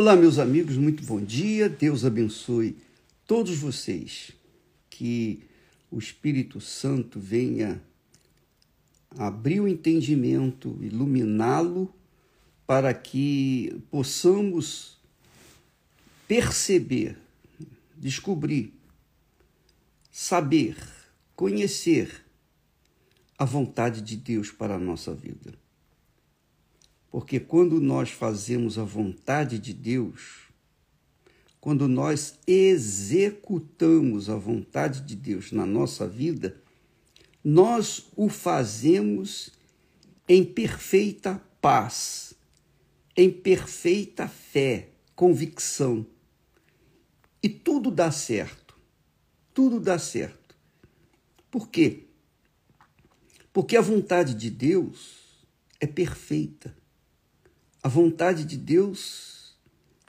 Olá, meus amigos, muito bom dia. Deus abençoe todos vocês. Que o Espírito Santo venha abrir o entendimento, iluminá-lo, para que possamos perceber, descobrir, saber, conhecer a vontade de Deus para a nossa vida. Porque quando nós fazemos a vontade de Deus, quando nós executamos a vontade de Deus na nossa vida, nós o fazemos em perfeita paz, em perfeita fé, convicção. E tudo dá certo. Tudo dá certo. Por quê? Porque a vontade de Deus é perfeita. A vontade de Deus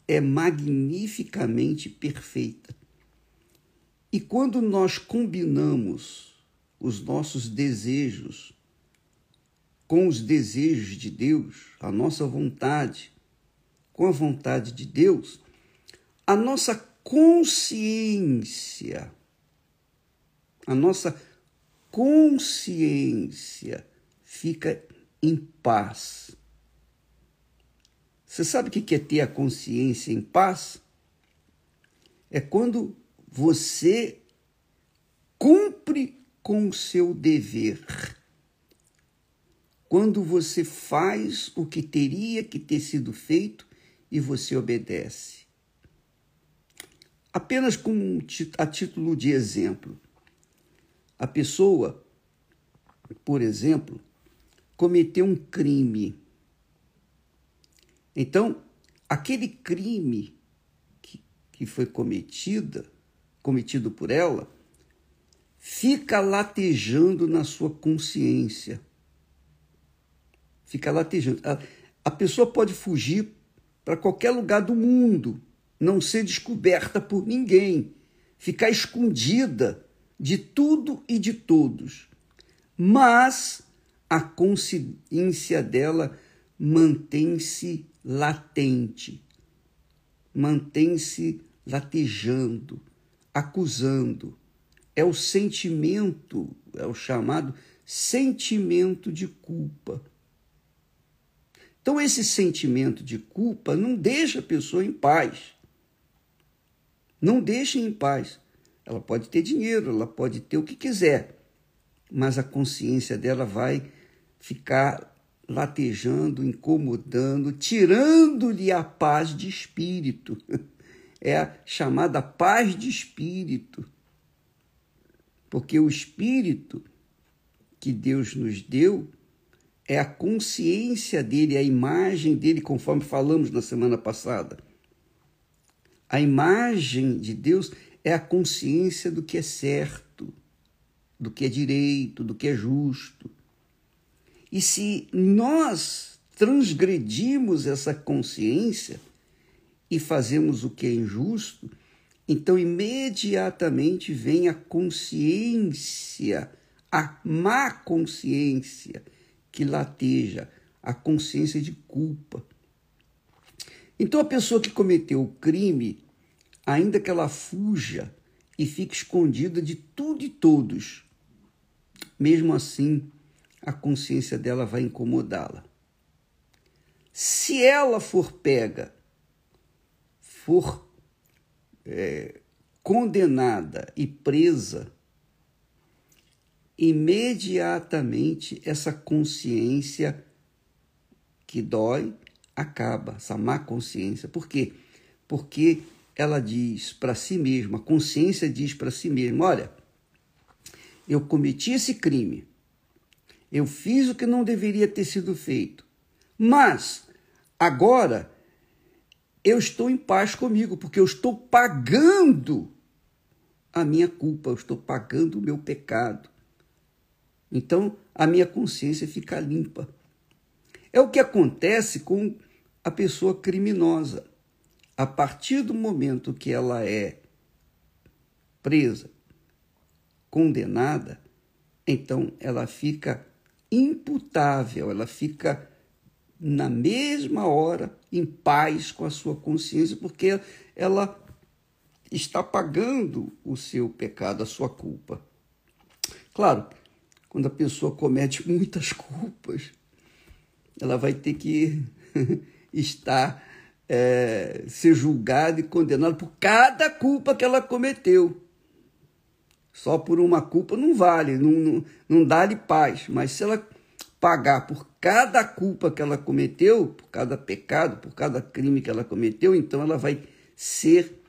é magnificamente perfeita. E quando nós combinamos os nossos desejos com os desejos de Deus, a nossa vontade com a vontade de Deus, a nossa consciência, a nossa consciência fica em paz. Você sabe o que é ter a consciência em paz? É quando você cumpre com o seu dever. Quando você faz o que teria que ter sido feito e você obedece. Apenas a título de exemplo, a pessoa, por exemplo, cometeu um crime então, aquele crime que, que foi cometida, cometido por ela, fica latejando na sua consciência. Fica latejando. A, a pessoa pode fugir para qualquer lugar do mundo, não ser descoberta por ninguém, ficar escondida de tudo e de todos. Mas a consciência dela mantém-se latente, mantém-se latejando, acusando. É o sentimento, é o chamado sentimento de culpa. Então, esse sentimento de culpa não deixa a pessoa em paz. Não deixa em paz. Ela pode ter dinheiro, ela pode ter o que quiser, mas a consciência dela vai ficar latejando, incomodando, tirando-lhe a paz de espírito. É a chamada paz de espírito. Porque o espírito que Deus nos deu é a consciência dele, a imagem dele, conforme falamos na semana passada. A imagem de Deus é a consciência do que é certo, do que é direito, do que é justo. E se nós transgredimos essa consciência e fazemos o que é injusto, então imediatamente vem a consciência, a má consciência que lateja, a consciência de culpa. Então a pessoa que cometeu o crime, ainda que ela fuja e fique escondida de tudo e todos, mesmo assim a consciência dela vai incomodá-la. Se ela for pega, for é, condenada e presa, imediatamente essa consciência que dói acaba, essa má consciência. Por quê? Porque ela diz para si mesma, a consciência diz para si mesma: olha, eu cometi esse crime, eu fiz o que não deveria ter sido feito. Mas agora eu estou em paz comigo, porque eu estou pagando a minha culpa, eu estou pagando o meu pecado. Então a minha consciência fica limpa. É o que acontece com a pessoa criminosa. A partir do momento que ela é presa, condenada, então ela fica imputável, ela fica na mesma hora, em paz com a sua consciência, porque ela está pagando o seu pecado, a sua culpa. Claro, quando a pessoa comete muitas culpas, ela vai ter que estar é, ser julgada e condenada por cada culpa que ela cometeu. Só por uma culpa não vale, não, não, não dá-lhe paz. Mas se ela pagar por cada culpa que ela cometeu, por cada pecado, por cada crime que ela cometeu, então ela vai ser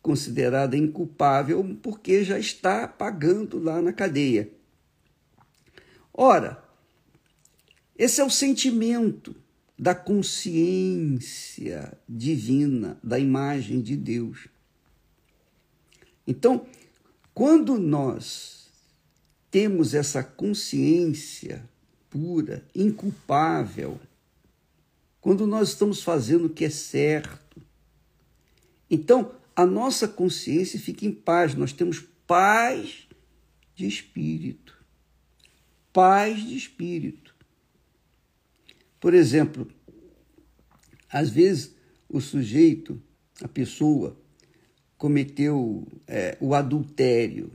considerada inculpável porque já está pagando lá na cadeia. Ora, esse é o sentimento da consciência divina, da imagem de Deus. Então, quando nós temos essa consciência pura, inculpável, quando nós estamos fazendo o que é certo, então a nossa consciência fica em paz, nós temos paz de espírito. Paz de espírito. Por exemplo, às vezes o sujeito, a pessoa, cometeu é, o adultério.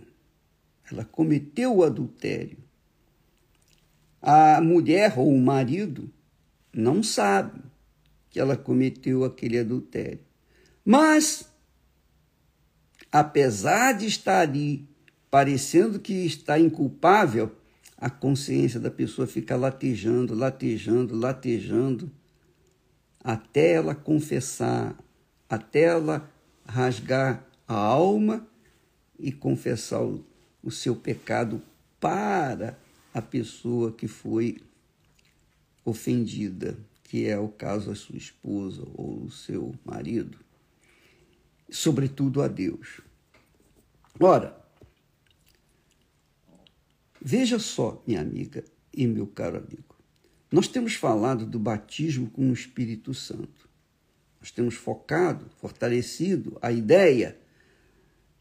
Ela cometeu o adultério. A mulher ou o marido não sabe que ela cometeu aquele adultério. Mas, apesar de estar ali parecendo que está inculpável, a consciência da pessoa fica latejando, latejando, latejando, até ela confessar, até ela rasgar a alma e confessar o, o seu pecado para a pessoa que foi ofendida, que é o caso da sua esposa ou o seu marido, sobretudo a Deus. Ora, veja só, minha amiga e meu caro amigo, nós temos falado do batismo com o Espírito Santo. Nós temos focado, fortalecido a ideia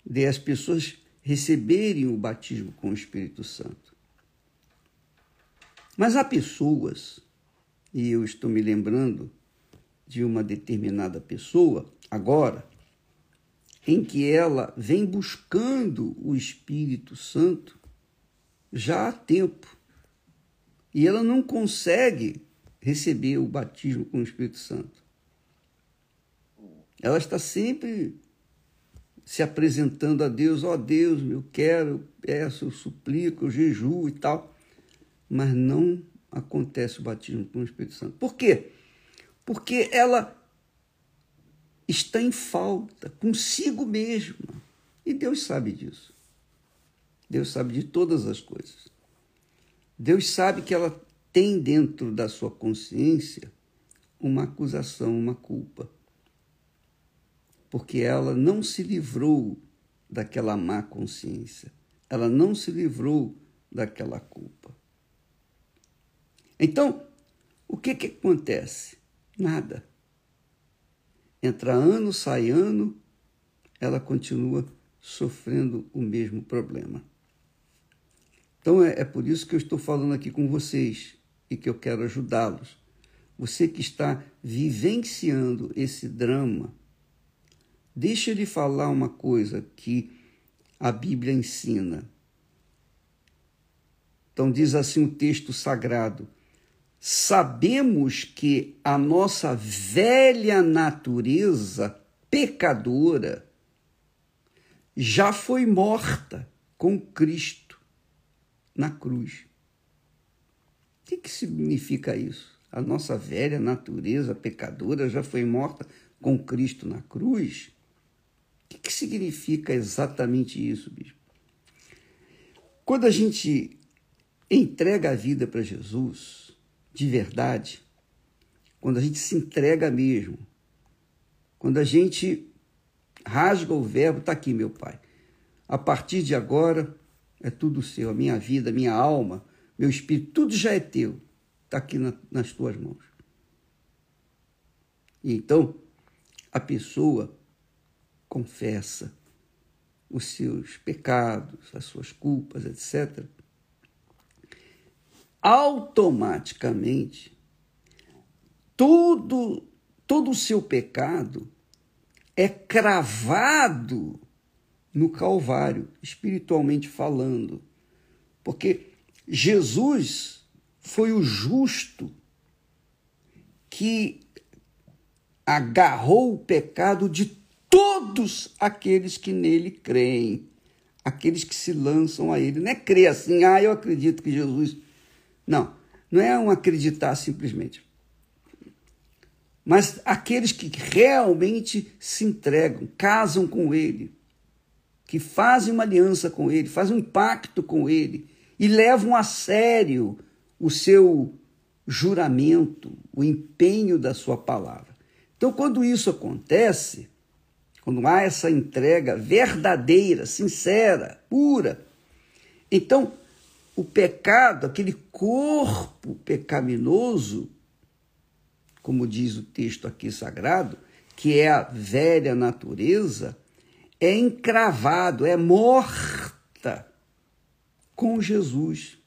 de as pessoas receberem o batismo com o Espírito Santo. Mas há pessoas, e eu estou me lembrando de uma determinada pessoa agora, em que ela vem buscando o Espírito Santo já há tempo. E ela não consegue receber o batismo com o Espírito Santo. Ela está sempre se apresentando a Deus, ó oh, Deus, eu quero, eu peço, eu suplico, eu jejuo e tal. Mas não acontece o batismo com o Espírito Santo. Por quê? Porque ela está em falta consigo mesma. E Deus sabe disso. Deus sabe de todas as coisas. Deus sabe que ela tem dentro da sua consciência uma acusação, uma culpa porque ela não se livrou daquela má consciência, ela não se livrou daquela culpa. Então, o que, que acontece? Nada. Entra ano, sai ano, ela continua sofrendo o mesmo problema. Então é, é por isso que eu estou falando aqui com vocês e que eu quero ajudá-los. Você que está vivenciando esse drama, Deixa ele falar uma coisa que a Bíblia ensina. Então, diz assim o texto sagrado: sabemos que a nossa velha natureza pecadora já foi morta com Cristo na cruz. O que, que significa isso? A nossa velha natureza pecadora já foi morta com Cristo na cruz? O que significa exatamente isso, bispo? Quando a gente entrega a vida para Jesus, de verdade, quando a gente se entrega mesmo, quando a gente rasga o verbo, está aqui, meu Pai. A partir de agora é tudo seu, a minha vida, a minha alma, meu espírito, tudo já é teu, está aqui na, nas tuas mãos. E então, a pessoa confessa os seus pecados, as suas culpas, etc., automaticamente todo, todo o seu pecado é cravado no Calvário, espiritualmente falando. Porque Jesus foi o justo que agarrou o pecado de todos aqueles que nele creem, aqueles que se lançam a ele. Não é crer assim, ah, eu acredito que Jesus. Não, não é um acreditar simplesmente. Mas aqueles que realmente se entregam, casam com ele, que fazem uma aliança com ele, fazem um pacto com ele e levam a sério o seu juramento, o empenho da sua palavra. Então, quando isso acontece, quando há essa entrega verdadeira, sincera, pura, então o pecado, aquele corpo pecaminoso, como diz o texto aqui sagrado, que é a velha natureza, é encravado, é morta com Jesus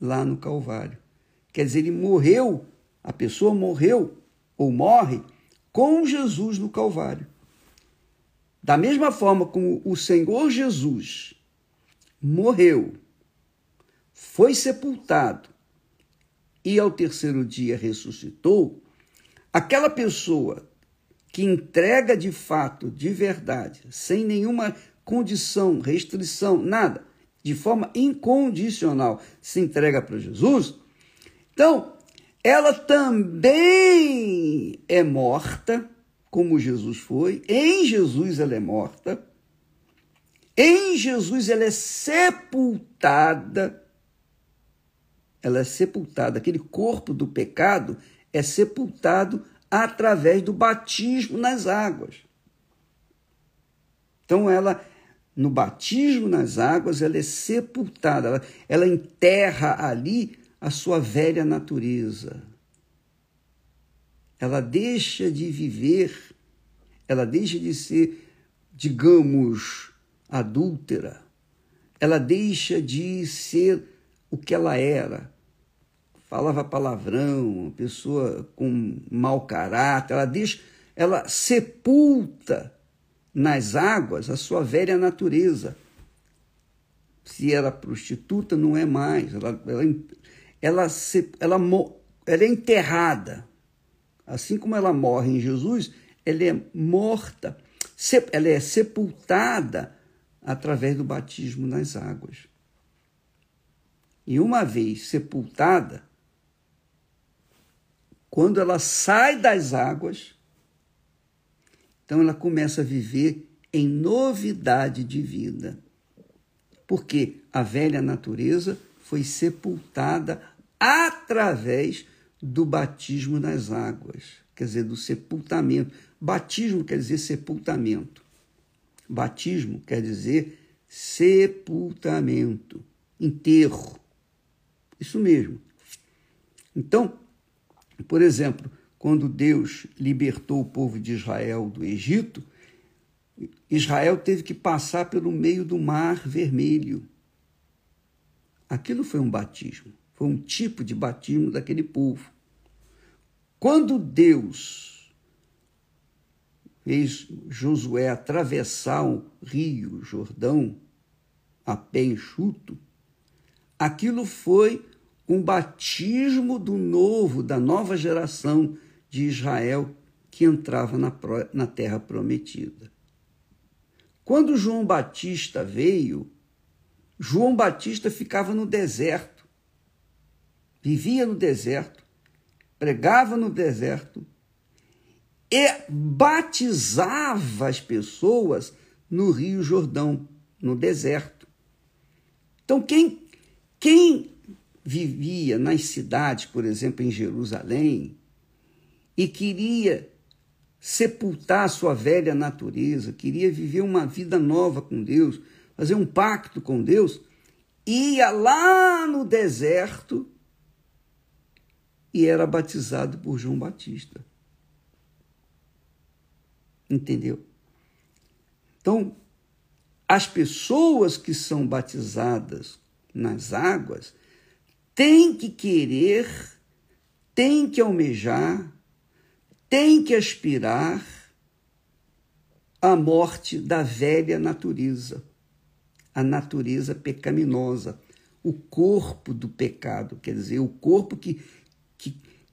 lá no Calvário. Quer dizer, ele morreu, a pessoa morreu ou morre com Jesus no Calvário. Da mesma forma como o Senhor Jesus morreu, foi sepultado e ao terceiro dia ressuscitou, aquela pessoa que entrega de fato, de verdade, sem nenhuma condição, restrição, nada, de forma incondicional, se entrega para Jesus, então ela também é morta, como Jesus foi, em Jesus ela é morta, em Jesus ela é sepultada, ela é sepultada, aquele corpo do pecado é sepultado através do batismo nas águas. Então ela no batismo nas águas, ela é sepultada, ela, ela enterra ali a sua velha natureza. Ela deixa de viver, ela deixa de ser, digamos, adúltera, ela deixa de ser o que ela era, falava palavrão, uma pessoa com mau caráter, ela deixa, ela sepulta nas águas a sua velha natureza. Se era prostituta, não é mais. Ela, ela, ela, ela, ela é enterrada. Assim como ela morre em Jesus, ela é morta, ela é sepultada através do batismo nas águas. E uma vez sepultada, quando ela sai das águas, então ela começa a viver em novidade de vida. Porque a velha natureza foi sepultada através do batismo nas águas, quer dizer, do sepultamento. Batismo quer dizer sepultamento. Batismo quer dizer sepultamento, enterro. Isso mesmo. Então, por exemplo, quando Deus libertou o povo de Israel do Egito, Israel teve que passar pelo meio do mar vermelho. Aquilo foi um batismo, foi um tipo de batismo daquele povo. Quando Deus fez Josué atravessar o rio Jordão a pé enxuto, aquilo foi um batismo do novo, da nova geração de Israel que entrava na, na terra prometida. Quando João Batista veio, João Batista ficava no deserto, vivia no deserto, pregava no deserto e batizava as pessoas no Rio Jordão, no deserto. Então, quem, quem vivia nas cidades, por exemplo, em Jerusalém, e queria sepultar sua velha natureza, queria viver uma vida nova com Deus, fazer um pacto com Deus, ia lá no deserto e era batizado por João Batista. Entendeu? Então, as pessoas que são batizadas nas águas, tem que querer tem que almejar, tem que aspirar a morte da velha natureza, a natureza pecaminosa, o corpo do pecado, quer dizer, o corpo que,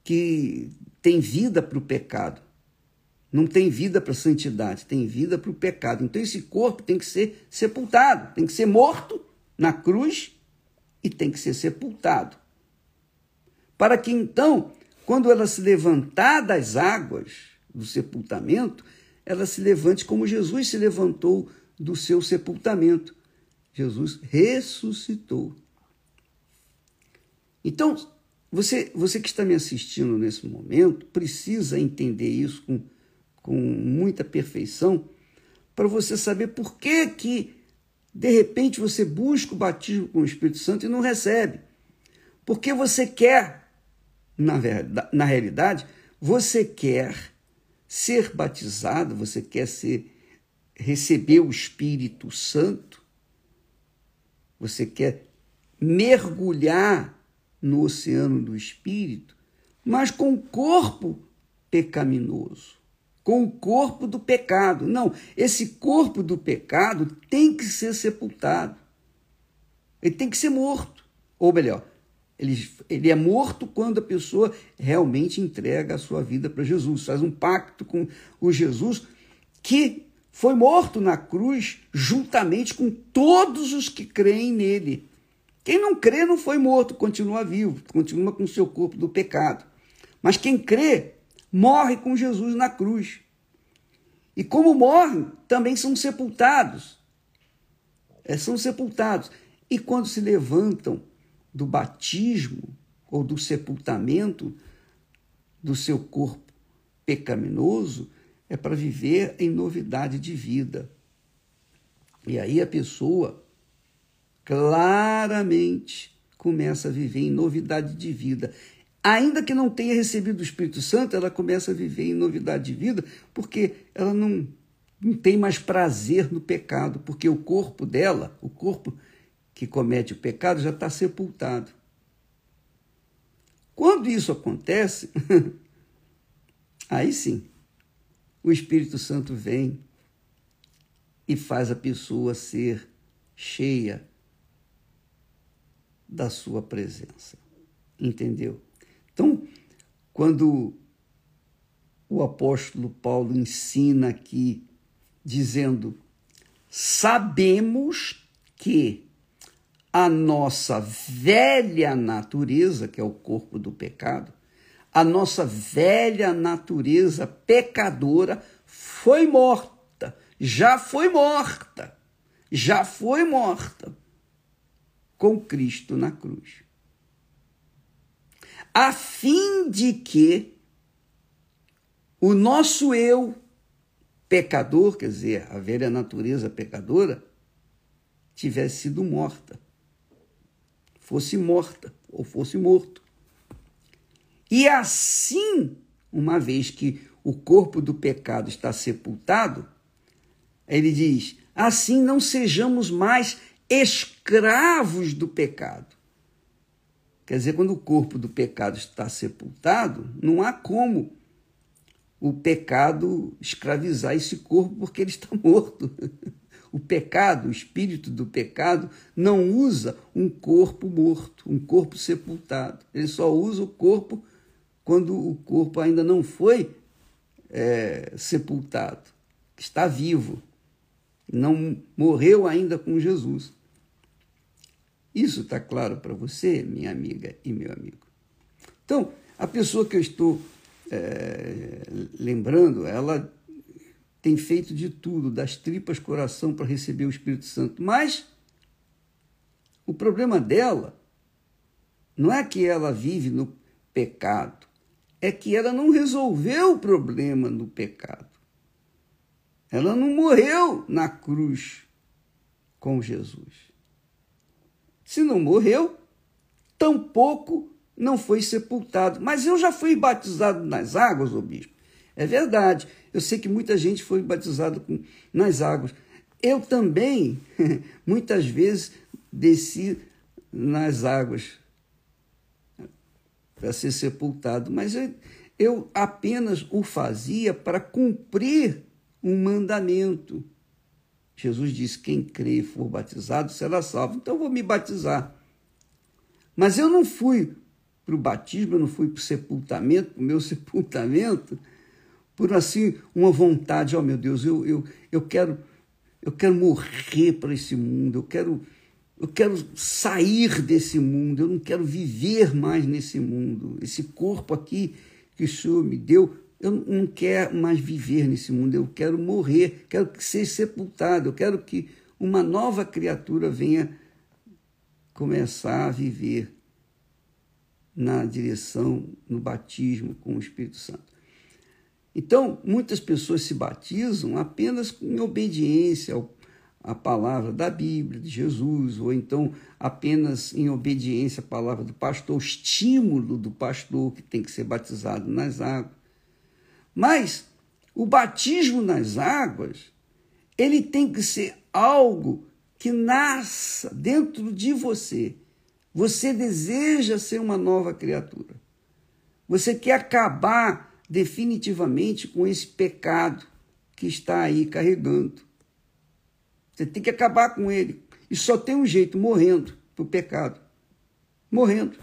que, tem vida para o pecado. Não tem vida para a santidade, tem vida para o pecado. Então esse corpo tem que ser sepultado, tem que ser morto na cruz e tem que ser sepultado. Para que então, quando ela se levantar das águas do sepultamento, ela se levante como Jesus se levantou do seu sepultamento. Jesus ressuscitou. Então, você, você que está me assistindo nesse momento precisa entender isso com, com muita perfeição para você saber por que, que de repente você busca o batismo com o Espírito Santo e não recebe. Porque você quer, na, verdade, na realidade, você quer ser batizado, você quer ser receber o Espírito Santo, você quer mergulhar no oceano do espírito, mas com o corpo pecaminoso, com o corpo do pecado. Não, esse corpo do pecado tem que ser sepultado. Ele tem que ser morto. Ou melhor, ele, ele é morto quando a pessoa realmente entrega a sua vida para Jesus, faz um pacto com o Jesus que foi morto na cruz juntamente com todos os que creem nele. Quem não crê não foi morto, continua vivo, continua com o seu corpo do pecado. Mas quem crê morre com Jesus na cruz. E como morrem, também são sepultados. É, são sepultados. E quando se levantam do batismo ou do sepultamento do seu corpo pecaminoso, é para viver em novidade de vida. E aí a pessoa claramente começa a viver em novidade de vida. Ainda que não tenha recebido o Espírito Santo, ela começa a viver em novidade de vida, porque ela não, não tem mais prazer no pecado, porque o corpo dela, o corpo que comete o pecado já está sepultado. Quando isso acontece, aí sim, o Espírito Santo vem e faz a pessoa ser cheia da sua presença. Entendeu? Então, quando o apóstolo Paulo ensina aqui, dizendo: sabemos que a nossa velha natureza, que é o corpo do pecado, a nossa velha natureza pecadora foi morta, já foi morta, já foi morta com Cristo na cruz. A fim de que o nosso eu pecador, quer dizer, a velha natureza pecadora, tivesse sido morta fosse morta ou fosse morto. E assim, uma vez que o corpo do pecado está sepultado, ele diz: assim não sejamos mais escravos do pecado. Quer dizer, quando o corpo do pecado está sepultado, não há como o pecado escravizar esse corpo porque ele está morto. O pecado, o espírito do pecado, não usa um corpo morto, um corpo sepultado. Ele só usa o corpo quando o corpo ainda não foi é, sepultado, está vivo, não morreu ainda com Jesus. Isso está claro para você, minha amiga e meu amigo? Então, a pessoa que eu estou é, lembrando, ela tem feito de tudo, das tripas coração, para receber o Espírito Santo. Mas o problema dela não é que ela vive no pecado, é que ela não resolveu o problema no pecado. Ela não morreu na cruz com Jesus. Se não morreu, tampouco não foi sepultado. Mas eu já fui batizado nas águas, ô bispo. É verdade. Eu sei que muita gente foi batizada nas águas. Eu também, muitas vezes, desci nas águas para ser sepultado, mas eu, eu apenas o fazia para cumprir um mandamento. Jesus disse: quem crê e for batizado será salvo. Então eu vou me batizar. Mas eu não fui para o batismo, eu não fui para o sepultamento, para o meu sepultamento, por assim uma vontade, ó oh, meu Deus, eu, eu, eu quero eu quero morrer para esse mundo, eu quero eu quero sair desse mundo, eu não quero viver mais nesse mundo. Esse corpo aqui que o Senhor me deu, eu não quero mais viver nesse mundo, eu quero morrer, quero ser sepultado, eu quero que uma nova criatura venha começar a viver na direção, no batismo com o Espírito Santo. Então, muitas pessoas se batizam apenas em obediência a palavra da Bíblia, de Jesus, ou então apenas em obediência à palavra do pastor, o estímulo do pastor que tem que ser batizado nas águas. Mas o batismo nas águas, ele tem que ser algo que nasça dentro de você. Você deseja ser uma nova criatura. Você quer acabar definitivamente com esse pecado que está aí carregando. Você tem que acabar com ele. E só tem um jeito, morrendo para o pecado. Morrendo.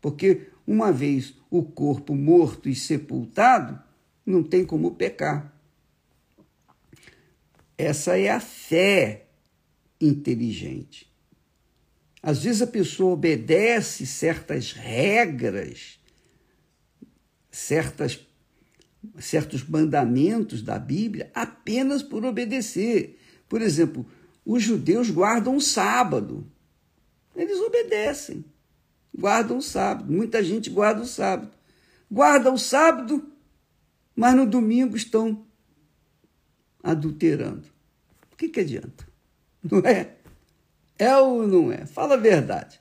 Porque uma vez o corpo morto e sepultado, não tem como pecar. Essa é a fé inteligente. Às vezes a pessoa obedece certas regras, certas, certos mandamentos da Bíblia apenas por obedecer. Por exemplo, os judeus guardam o sábado. Eles obedecem. Guardam o sábado. Muita gente guarda o sábado. Guarda o sábado, mas no domingo estão adulterando. O que, que adianta? Não é? É ou não é? Fala a verdade.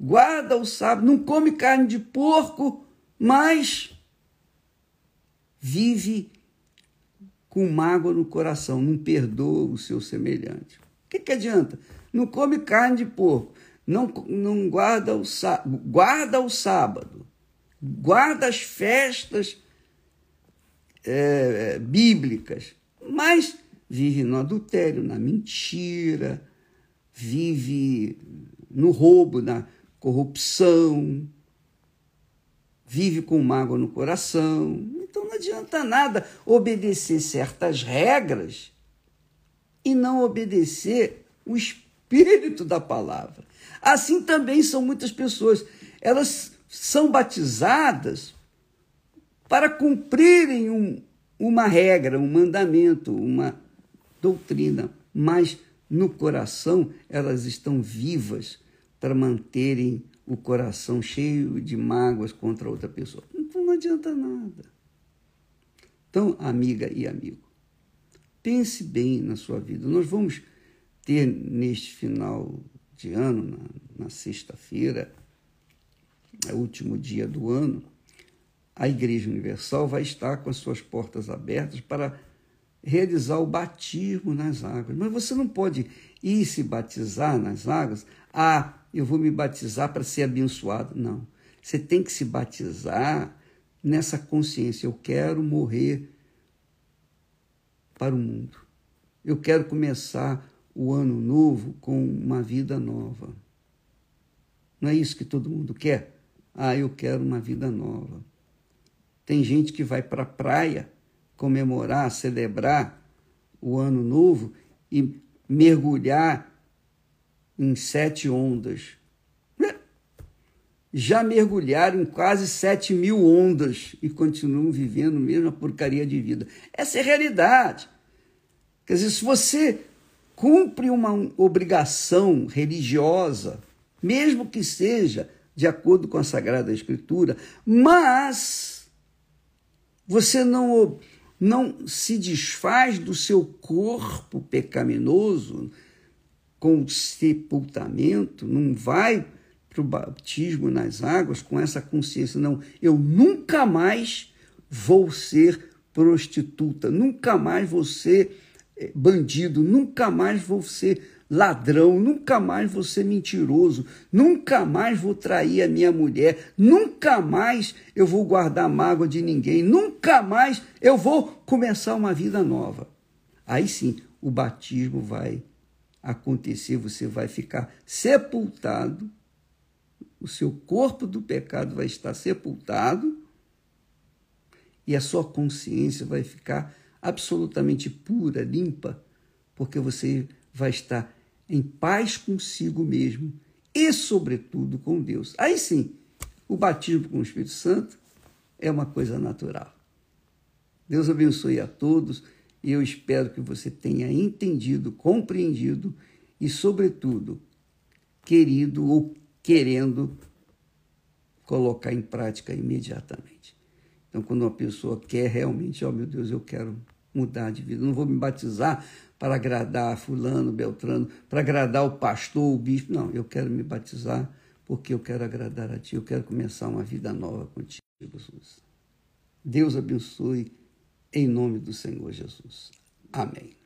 Guarda o sábado, não come carne de porco, mas vive com mágoa no coração, não perdoa o seu semelhante. O que, que adianta? Não come carne de porco, não, não guarda, o, guarda o sábado, guarda as festas é, bíblicas, mas vive no adultério, na mentira, vive no roubo, na corrupção, vive com mágoa no coração. Então não adianta nada obedecer certas regras e não obedecer o espírito da palavra. Assim também são muitas pessoas. Elas são batizadas para cumprirem um, uma regra, um mandamento, uma doutrina, mas no coração elas estão vivas para manterem o coração cheio de mágoas contra outra pessoa. Então não adianta nada. Então, amiga e amigo, pense bem na sua vida. Nós vamos ter neste final de ano, na, na sexta-feira, é o último dia do ano, a Igreja Universal vai estar com as suas portas abertas para realizar o batismo nas águas. Mas você não pode ir se batizar nas águas. Ah, eu vou me batizar para ser abençoado. Não. Você tem que se batizar nessa consciência. Eu quero morrer para o mundo. Eu quero começar o ano novo com uma vida nova. Não é isso que todo mundo quer? Ah, eu quero uma vida nova. Tem gente que vai para a praia comemorar, celebrar o ano novo e mergulhar em sete ondas. Já mergulharam em quase sete mil ondas e continuam vivendo mesmo a porcaria de vida. Essa é a realidade. Quer dizer, se você cumpre uma obrigação religiosa, mesmo que seja de acordo com a Sagrada Escritura, mas você não não se desfaz do seu corpo pecaminoso com sepultamento, não vai para o batismo nas águas com essa consciência, não, eu nunca mais vou ser prostituta, nunca mais vou ser eh, bandido, nunca mais vou ser ladrão, nunca mais vou ser mentiroso, nunca mais vou trair a minha mulher, nunca mais eu vou guardar mágoa de ninguém, nunca mais eu vou começar uma vida nova. Aí sim, o batismo vai acontecer, você vai ficar sepultado, o seu corpo do pecado vai estar sepultado e a sua consciência vai ficar absolutamente pura, limpa, porque você vai estar em paz consigo mesmo e, sobretudo, com Deus. Aí sim, o batismo com o Espírito Santo é uma coisa natural. Deus abençoe a todos e eu espero que você tenha entendido, compreendido e, sobretudo, querido ou querendo colocar em prática imediatamente. Então, quando uma pessoa quer realmente, ó oh, meu Deus, eu quero mudar de vida, não vou me batizar para agradar fulano, beltrano, para agradar o pastor, o bispo, não, eu quero me batizar porque eu quero agradar a ti, eu quero começar uma vida nova contigo, Jesus. Deus abençoe em nome do Senhor Jesus. Amém.